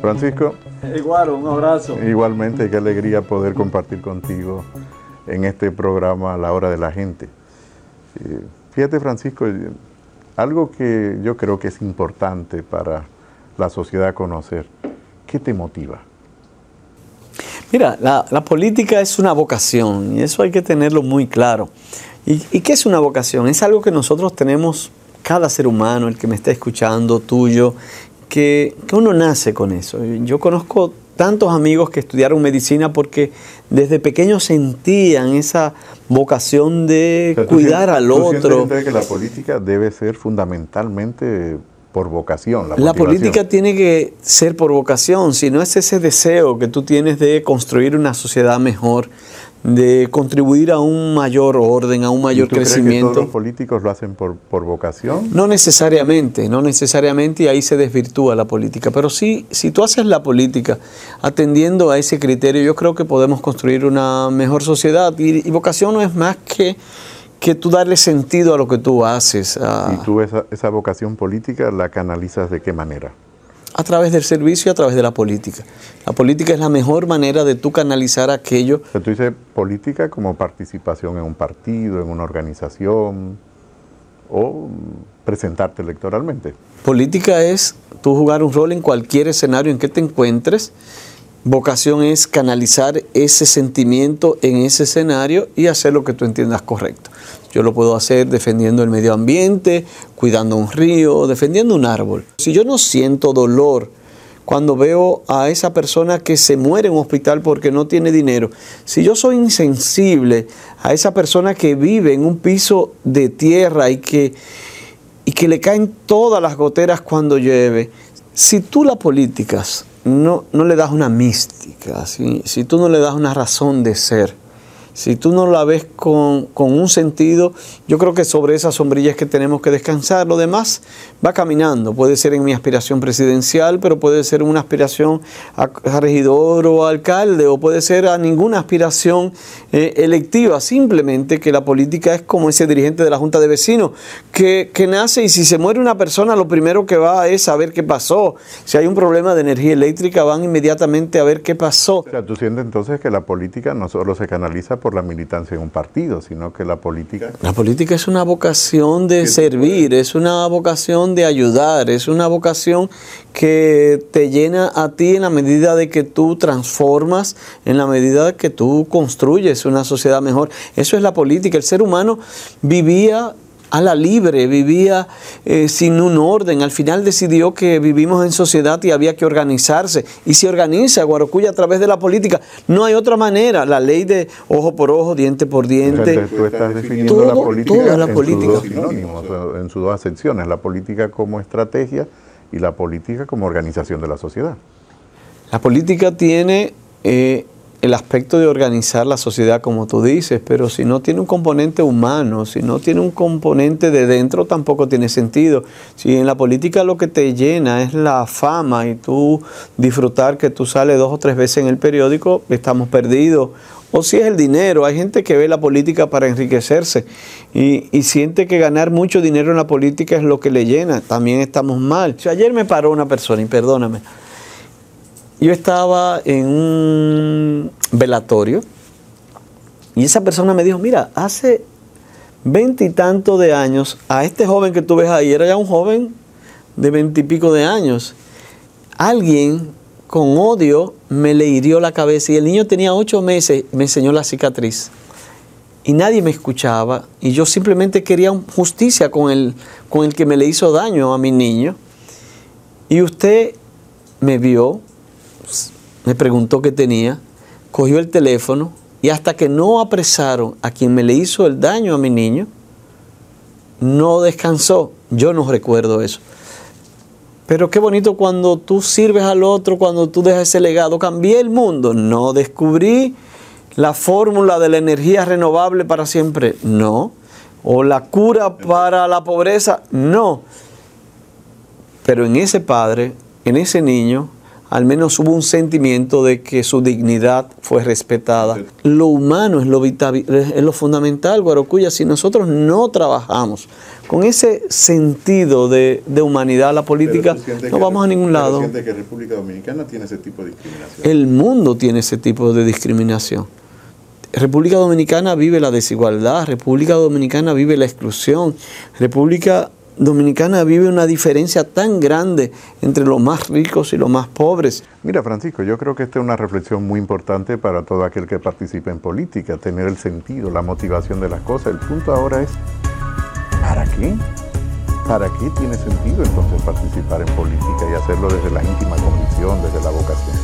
Francisco. Igual, un abrazo. Igualmente, qué alegría poder compartir contigo en este programa La Hora de la Gente. Eh, fíjate, Francisco, eh, algo que yo creo que es importante para la sociedad conocer. ¿Qué te motiva? Mira, la, política es una vocación y eso hay que tenerlo muy claro. ¿Y, qué es una vocación? Es algo que nosotros tenemos, cada ser humano, el que me está escuchando, tuyo, que, uno nace con eso. Yo conozco tantos amigos que estudiaron medicina porque desde pequeños sentían esa vocación de cuidar al otro. que la política debe ser fundamentalmente por vocación. La, la política tiene que ser por vocación, si no es ese deseo que tú tienes de construir una sociedad mejor, de contribuir a un mayor orden, a un mayor crecimiento. todos los políticos lo hacen por, por, vocación? No necesariamente, no necesariamente y ahí se desvirtúa la política. Pero sí, si tú haces la política atendiendo a ese criterio, yo creo que podemos construir una mejor sociedad. Y, vocación no es más que, que tú darle sentido a lo que tú haces. ¿Y tú esa, esa vocación política la canalizas de qué manera? A través del servicio y a través de la política. La política es la mejor manera de tú canalizar aquello. tú dices política como participación en un partido, en una organización o presentarte electoralmente. Política es tú jugar un rol en cualquier escenario en que te encuentres. Vocación es canalizar ese sentimiento en ese escenario y hacer lo que tú entiendas correcto. Yo lo puedo hacer defendiendo el medio ambiente, cuidando un río, defendiendo un árbol. Si yo no siento dolor cuando veo a esa persona que se muere en un hospital porque no tiene dinero, si yo soy insensible a esa persona que vive en un piso de tierra y que, y que le caen todas las goteras cuando llueve, si tú la políticas no, no le das una mística, si tú no le das una razón de ser, si tú no la ves con, un sentido, yo creo que sobre esas sombrillas que tenemos que descansar. Lo demás va caminando. Puede ser en mi aspiración presidencial, pero puede ser una aspiración a, regidor o alcalde, o puede ser a ninguna aspiración eh, electiva. Simplemente que la política es como ese dirigente de la Junta de Vecinos, que, que nace y si se muere una persona, lo primero que va es saber qué pasó. Si hay un problema de energía eléctrica, van inmediatamente a ver qué pasó. O sea, tú sientes entonces que la política no solo se canaliza por la militancia en un partido, sino que la política... La política es una vocación de servir, es una vocación de ayudar, es una vocación que te llena a ti en la medida de que tú transformas, en la medida de que tú construyes una sociedad mejor. Eso es la política. El ser humano vivía a la libre, vivía eh, sin un orden. Al final decidió que vivimos en sociedad y había que organizarse. Y se organiza Guarocuya a través de la política. No hay otra manera. La ley de ojo por ojo, diente por diente. tú estás definiendo la política, la en, política. Sus dos sinónimos, en sus dos acepciones. La política como estrategia y la política como organización de la sociedad. La política tiene eh, el aspecto de organizar la sociedad, como tú dices, pero si no tiene un componente humano, si no tiene un componente de dentro, tampoco tiene sentido. Si en la política lo que te llena es la fama y tú disfrutar que tú sales dos o tres veces en el periódico, estamos perdidos. O si es el dinero, hay gente que ve la política para enriquecerse y, siente que ganar mucho dinero en la política es lo que le llena, también estamos mal. ayer me paró una persona, y perdóname, yo estaba en un velatorio y esa persona me dijo, mira, hace veintitantos de años, a este joven que tú ves ahí, era ya un joven de veintipico de años, alguien con odio me le hirió la cabeza y el niño tenía ocho meses, me enseñó la cicatriz. Y nadie me escuchaba y yo simplemente quería justicia con el, con el que me le hizo daño a mi niño. Y usted me vio, me preguntó qué tenía, cogió el teléfono y hasta que no apresaron a quien me le hizo el daño a mi niño, no descansó. Yo no recuerdo eso. Pero qué bonito cuando tú sirves al otro, cuando tú dejas ese legado. Cambié el mundo. No descubrí la fórmula de la energía renovable para siempre. No. O la cura para la pobreza. No. Pero en ese padre, en ese niño, al menos hubo un sentimiento de que su dignidad fue respetada. Lo humano es lo, vital, es lo fundamental, Guarocuya. Si nosotros no trabajamos con ese sentido de, humanidad, la política, no vamos a ningún lado. que República Dominicana tiene ese tipo de discriminación. El mundo tiene ese tipo de discriminación. República Dominicana vive la desigualdad, República Dominicana vive la exclusión, República Dominicana vive una diferencia tan grande entre los más ricos y los más pobres. Mira, Francisco, yo creo que esta es una reflexión muy importante para todo aquel que participe en política, tener el sentido, la motivación de las cosas. El punto ahora es, ¿para qué? ¿Para qué tiene sentido entonces participar en política y hacerlo desde la íntima convicción, desde la vocación?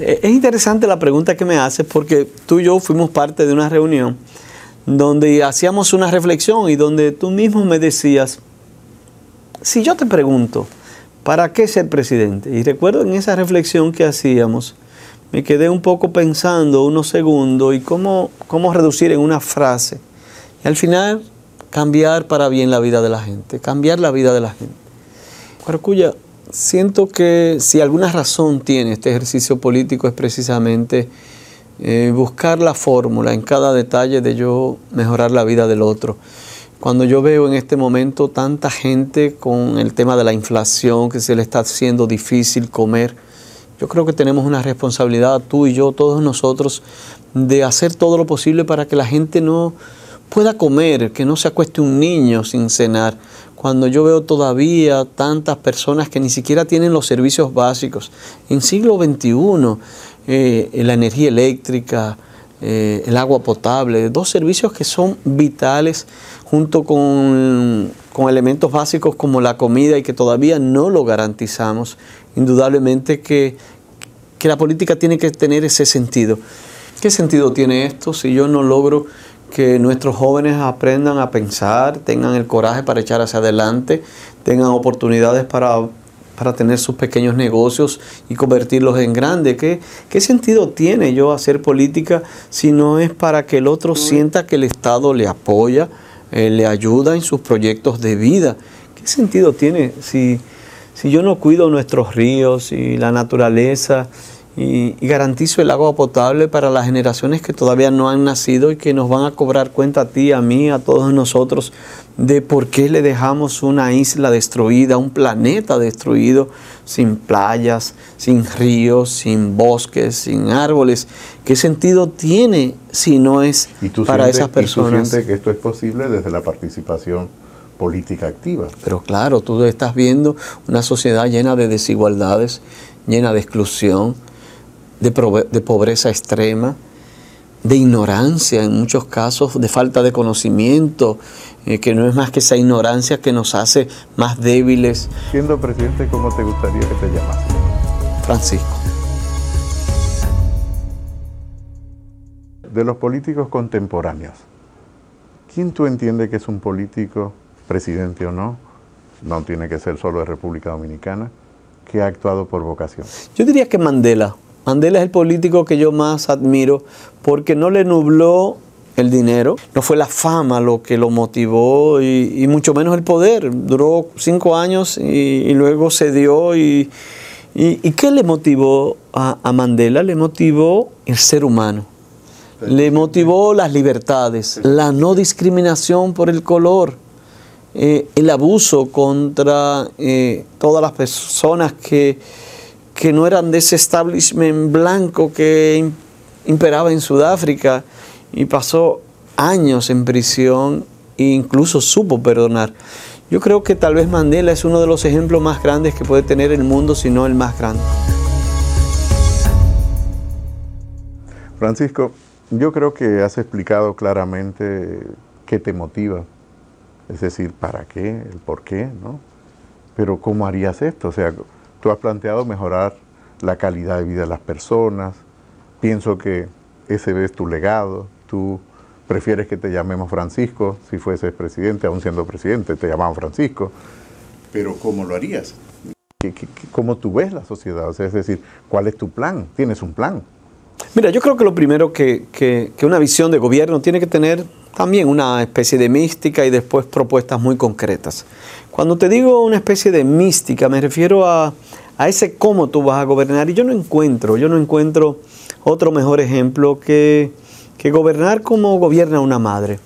Es interesante la pregunta que me haces porque tú y yo fuimos parte de una reunión donde hacíamos una reflexión y donde tú mismo me decías, si yo te pregunto, ¿para qué ser presidente? Y recuerdo en esa reflexión que hacíamos, me quedé un poco pensando unos segundos y cómo, cómo reducir en una frase. Y al final, cambiar para bien la vida de la gente, cambiar la vida de la gente. Cuya, siento que si alguna razón tiene este ejercicio político es precisamente eh, buscar la fórmula en cada detalle de yo mejorar la vida del otro. Cuando yo veo en este momento tanta gente con el tema de la inflación, que se le está haciendo difícil comer, yo creo que tenemos una responsabilidad, tú y yo, todos nosotros, de hacer todo lo posible para que la gente no pueda comer, que no se acueste un niño sin cenar. Cuando yo veo todavía tantas personas que ni siquiera tienen los servicios básicos, en siglo XXI, eh, la energía eléctrica, eh, el agua potable, dos servicios que son vitales junto con, elementos básicos como la comida y que todavía no lo garantizamos. Indudablemente que, que la política tiene que tener ese sentido. ¿Qué sentido tiene esto si yo no logro que nuestros jóvenes aprendan a pensar, tengan el coraje para echar hacia adelante, tengan oportunidades para para tener sus pequeños negocios y convertirlos en grandes. ¿Qué, ¿Qué, sentido tiene yo hacer política si no es para que el otro sienta que el Estado le apoya, eh, le ayuda en sus proyectos de vida? ¿Qué sentido tiene si, si yo no cuido nuestros ríos y la naturaleza? Y, garantizo el agua potable para las generaciones que todavía no han nacido y que nos van a cobrar cuenta a ti, a mí, a todos nosotros de por qué le dejamos una isla destruida, un planeta destruido, sin playas, sin ríos, sin bosques, sin árboles. ¿Qué sentido tiene si no es para esas personas? ¿y tú sientes que esto es posible desde la participación política activa? Pero claro, tú estás viendo una sociedad llena de desigualdades, llena de exclusión, de, pobreza extrema, de ignorancia en muchos casos, de falta de conocimiento, eh, que no es más que esa ignorancia que nos hace más débiles. Siendo presidente, ¿cómo te gustaría que te llamase? Francisco. De los políticos contemporáneos, ¿quién tú entiendes que es un político, presidente o no? No tiene que ser solo de República Dominicana, que ha actuado por vocación. Yo diría que Mandela, Mandela es el político que yo más admiro porque no le nubló el dinero, no fue la fama lo que lo motivó y, mucho menos el poder. Duró cinco años y, luego se dio y, y, ¿qué le motivó a, Mandela? Le motivó el ser humano. Le motivó las libertades, la no discriminación por el color, eh, el abuso contra eh, todas las personas que que no eran de ese establishment blanco que imperaba en Sudáfrica y pasó años en prisión e incluso supo perdonar. Yo creo que tal vez Mandela es uno de los ejemplos más grandes que puede tener el mundo, si no el más grande. Francisco, yo creo que has explicado claramente qué te motiva, es decir, para qué, el por qué, ¿no? Pero ¿cómo harías esto? O sea, Tú has planteado mejorar la calidad de vida de las personas. Pienso que ese es tu legado. Tú prefieres que te llamemos Francisco si fueses presidente, aún siendo presidente, te llamaban Francisco. Pero ¿cómo lo harías? ¿Cómo tú ves la sociedad? O sea, es decir, ¿cuál es tu plan? ¿Tienes un plan? Mira, yo creo que lo primero que, que, una visión de gobierno tiene que tener también una especie de mística y después propuestas muy concretas. Cuando te digo una especie de mística, me refiero a, a ese cómo tú vas a gobernar y yo no encuentro, yo no encuentro otro mejor ejemplo que, que gobernar como gobierna una madre.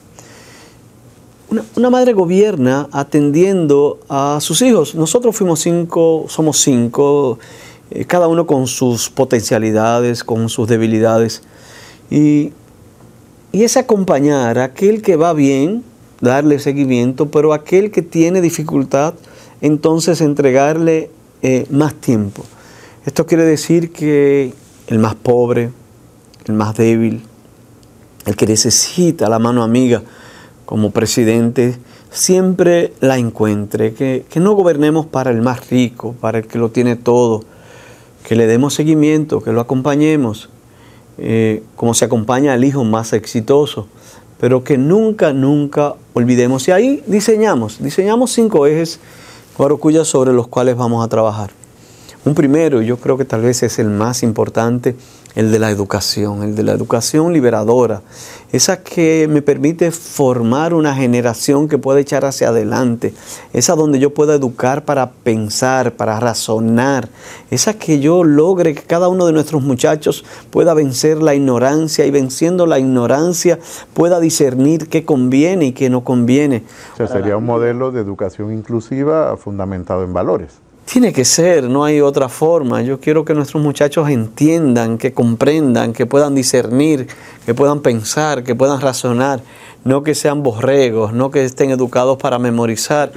Una, madre gobierna atendiendo a sus hijos. Nosotros fuimos cinco, somos cinco, eh, cada uno con sus potencialidades, con sus debilidades. Y, es acompañar a aquel que va bien, darle seguimiento, pero aquel que tiene dificultad, entonces entregarle eh, más tiempo. Esto quiere decir que el más pobre, el más débil, el que necesita la mano amiga, como presidente siempre la encuentre, que, no gobernemos para el más rico, para el que lo tiene todo, que le demos seguimiento, que lo acompañemos, eh, como se acompaña al hijo más exitoso, pero que nunca, nunca olvidemos. Y ahí diseñamos, diseñamos cinco ejes, Guarocuya, sobre los cuales vamos a trabajar. Un primero, yo creo que tal vez es el más importante, el de la educación, el de la educación liberadora, esa que me permite formar una generación que pueda echar hacia adelante, esa donde yo pueda educar para pensar, para razonar, esa que yo logre que cada uno de nuestros muchachos pueda vencer la ignorancia y venciendo la ignorancia pueda discernir qué conviene y qué no conviene. O sea, sería un modelo de educación inclusiva fundamentado en valores. Tiene que ser, no hay otra forma. Yo quiero que nuestros muchachos entiendan, que comprendan, que puedan discernir, que puedan pensar, que puedan razonar, no que sean borregos, no que estén educados para memorizar.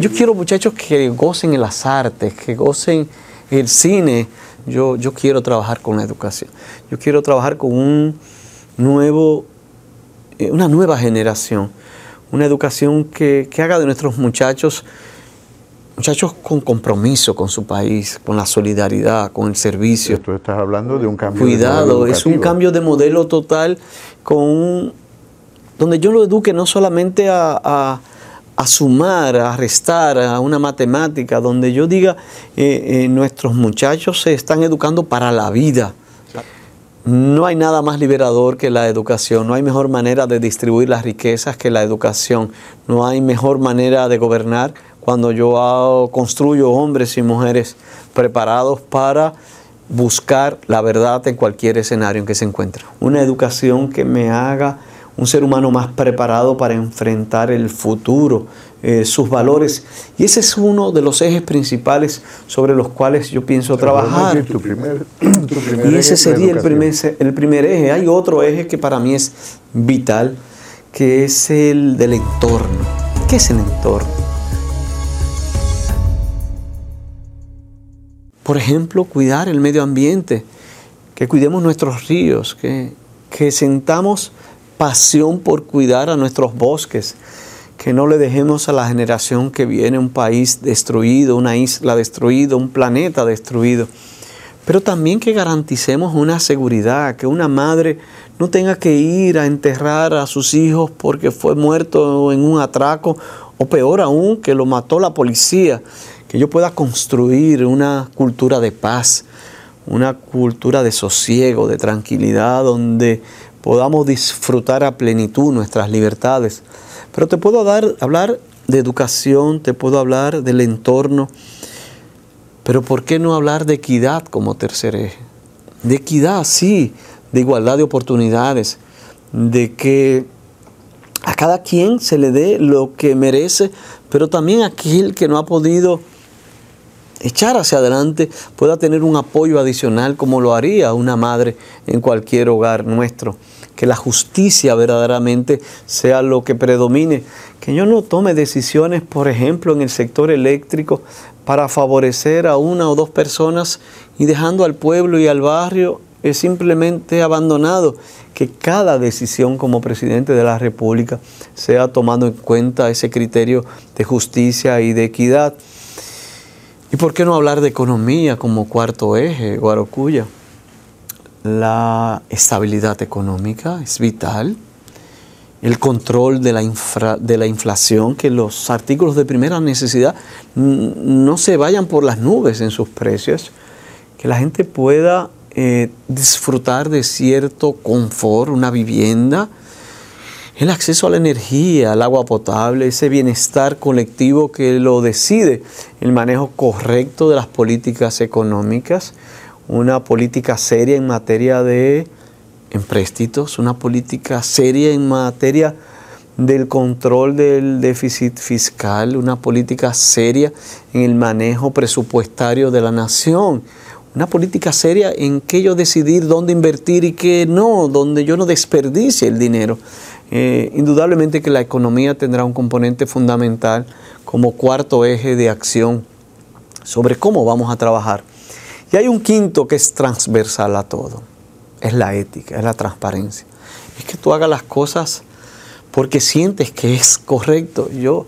Yo quiero muchachos que gocen en las artes, que gocen el cine. Yo, yo quiero trabajar con la educación. Yo quiero trabajar con un nuevo, eh, una nueva generación, una educación que, que haga de nuestros muchachos muchachos con compromiso con su país, con la solidaridad, con el servicio. Tú estás hablando de un cambio Cuidado, de modelo es un cambio de modelo total con donde yo lo eduque no solamente a, sumar, a restar, a una matemática, donde yo diga, eh, eh, nuestros muchachos se están educando para la vida. No hay nada más liberador que la educación, no hay mejor manera de distribuir las riquezas que la educación, no hay mejor manera de gobernar cuando yo construyo hombres y mujeres preparados para buscar la verdad en cualquier escenario en que se encuentre. Una educación que me haga un ser humano más preparado para enfrentar el futuro, eh, sus valores. Y ese es uno de los ejes principales sobre los cuales yo pienso trabajar. y ese sería el primer, el primer eje. Hay otro eje que para mí es vital, que es el del entorno. ¿Qué es el entorno? Por ejemplo, cuidar el medio ambiente, que cuidemos nuestros ríos, que, que sentamos pasión por cuidar a nuestros bosques, que no le dejemos a la generación que viene un país destruido, una isla destruida, un planeta destruido. Pero también que garanticemos una seguridad, que una madre no tenga que ir a enterrar a sus hijos porque fue muerto en un atraco o peor aún, que lo mató la policía que yo pueda construir una cultura de paz, una cultura de sosiego, de tranquilidad, donde podamos disfrutar a plenitud nuestras libertades. Pero te puedo dar, hablar de educación, te puedo hablar del entorno, pero ¿por qué no hablar de equidad como tercer eje? De equidad, sí, de igualdad de oportunidades, de que a cada quien se le dé lo que merece, pero también aquel que no ha podido echar hacia adelante pueda tener un apoyo adicional como lo haría una madre en cualquier hogar nuestro. Que la justicia verdaderamente sea lo que predomine. Que yo no tome decisiones, por ejemplo, en el sector eléctrico para favorecer a una o dos personas y dejando al pueblo y al barrio es simplemente abandonado. Que cada decisión como presidente de la República sea tomando en cuenta ese criterio de justicia y de equidad. ¿Y por qué no hablar de economía como cuarto eje, Guarocuya? La estabilidad económica es vital. El control de la, de la inflación, que los artículos de primera necesidad no se vayan por las nubes en sus precios, que la gente pueda eh, disfrutar de cierto confort, una vivienda, el acceso a la energía, al agua potable, ese bienestar colectivo que lo decide el manejo correcto de las políticas económicas, una política seria en materia de empréstitos, una política seria en materia del control del déficit fiscal, una política seria en el manejo presupuestario de la nación, una política seria en que yo decidir dónde invertir y qué no, donde yo no desperdicie el dinero. Eh, indudablemente que la economía tendrá un componente fundamental como cuarto eje de acción sobre cómo vamos a trabajar. Y hay un quinto que es transversal a todo, es la ética, es la transparencia. Es que tú hagas las cosas porque sientes que es correcto. Yo,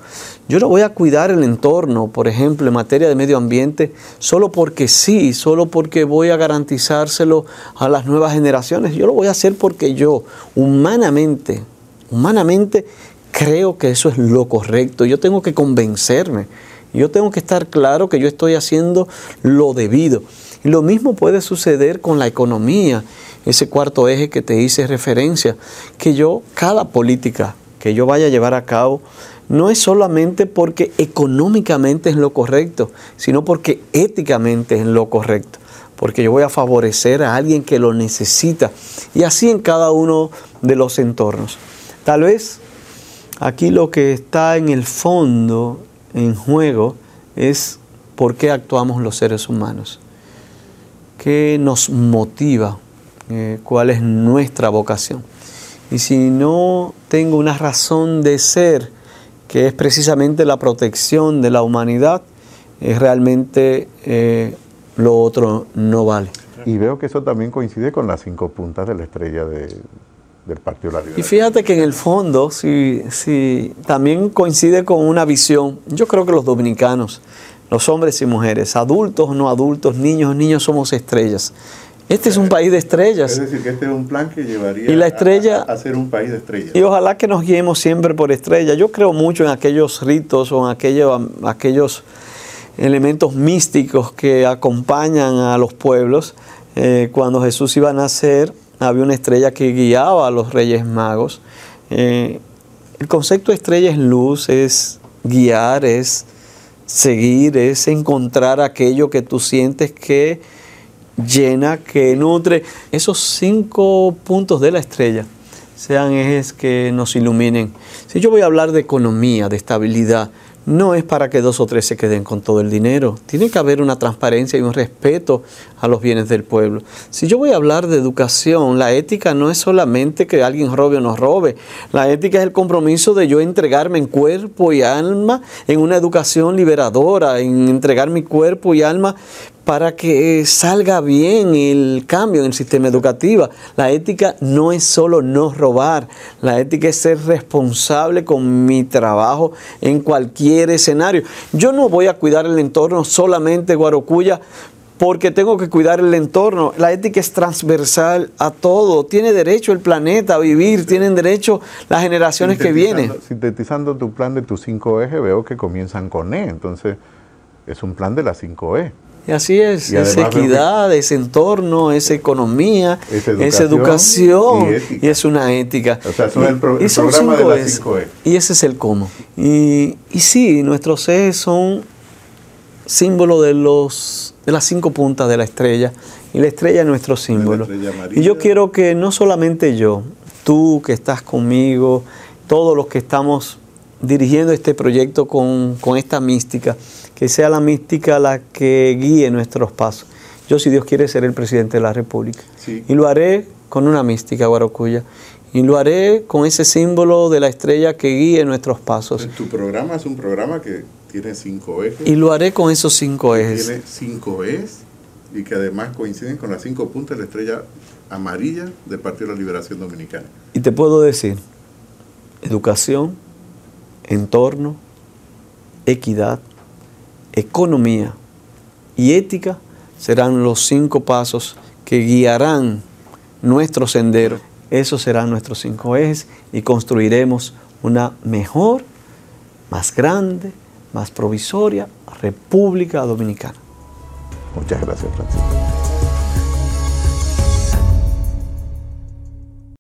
yo no voy a cuidar el entorno, por ejemplo, en materia de medio ambiente, solo porque sí, solo porque voy a garantizárselo a las nuevas generaciones. Yo lo voy a hacer porque yo, humanamente, Humanamente creo que eso es lo correcto. Yo tengo que convencerme. Yo tengo que estar claro que yo estoy haciendo lo debido. Y lo mismo puede suceder con la economía, ese cuarto eje que te hice referencia, que yo, cada política que yo vaya a llevar a cabo, no es solamente porque económicamente es lo correcto, sino porque éticamente es lo correcto, porque yo voy a favorecer a alguien que lo necesita, y así en cada uno de los entornos. Tal vez aquí lo que está en el fondo, en juego, es por qué actuamos los seres humanos. ¿Qué nos motiva? Eh, ¿Cuál es nuestra vocación? Y si no tengo una razón de ser, que es precisamente la protección de la humanidad, realmente eh, lo otro no vale. Y veo que eso también coincide con las cinco puntas de la estrella de, del Partido de la Liberación. Y fíjate que en el fondo, si, si también coincide con una visión, yo creo que los dominicanos, los hombres y mujeres, adultos no adultos, niños niños, somos estrellas. Este es un país de estrellas. Es decir, que este es un plan que llevaría y la estrella, a, ser un país de estrellas. Y ojalá que nos guiemos siempre por estrellas. Yo creo mucho en aquellos ritos o en aquellos, aquellos elementos místicos que acompañan a los pueblos. Eh, cuando Jesús iba a nacer, había una estrella que guiaba a los reyes magos. Eh, el concepto de estrella es luz, es guiar, es seguir, es encontrar aquello que tú sientes que llena, que nutre. Esos cinco puntos de la estrella sean ejes que nos iluminen. Si yo voy a hablar de economía, de estabilidad, no es para que dos o tres se queden con todo el dinero. Tiene que haber una transparencia y un respeto a los bienes del pueblo. Si yo voy a hablar de educación, la ética no es solamente que alguien robe o no robe. La ética es el compromiso de yo entregarme en cuerpo y alma en una educación liberadora, en entregar mi cuerpo y alma para que salga bien el cambio en el sistema educativo. La ética no es solo no robar, la ética es ser responsable con mi trabajo en cualquier escenario. Yo no voy a cuidar el entorno solamente Guarocuya porque tengo que cuidar el entorno. La ética es transversal a todo. Tiene derecho el planeta a vivir, tienen derecho las generaciones que vienen. Sintetizando tu plan de tus cinco ejes, veo que comienzan con E. Entonces, es un plan de las cinco E. Y así es, es equidad, es entorno, es economía, es educación, y, es una ética. O sea, son el, programa de las 5 E. Y ese es el cómo. Y, y sí, nuestros E son símbolo de, los, de las cinco puntas de la estrella, y la estrella es nuestro símbolo. Y yo quiero que no solamente yo, tú que estás conmigo, todos los que estamos dirigiendo este proyecto con, con esta mística, que sea la mística la que guíe nuestros pasos. Yo, si Dios quiere, seré el presidente de la República. Y lo haré con una mística guarocuya. Y lo haré con ese símbolo de la estrella que guíe nuestros pasos. Tu programa es un programa que tiene cinco ejes. Y lo haré con esos cinco ejes. Tiene cinco ejes y que además coinciden con las cinco puntas de la estrella amarilla del Partido de la Liberación Dominicana. Y te puedo decir, educación, entorno, equidad, economía y ética serán los cinco pasos que guiarán nuestro sendero. Esos serán nuestros cinco ejes y construiremos una mejor, más grande, más provisoria República Dominicana. Muchas gracias, Francisco.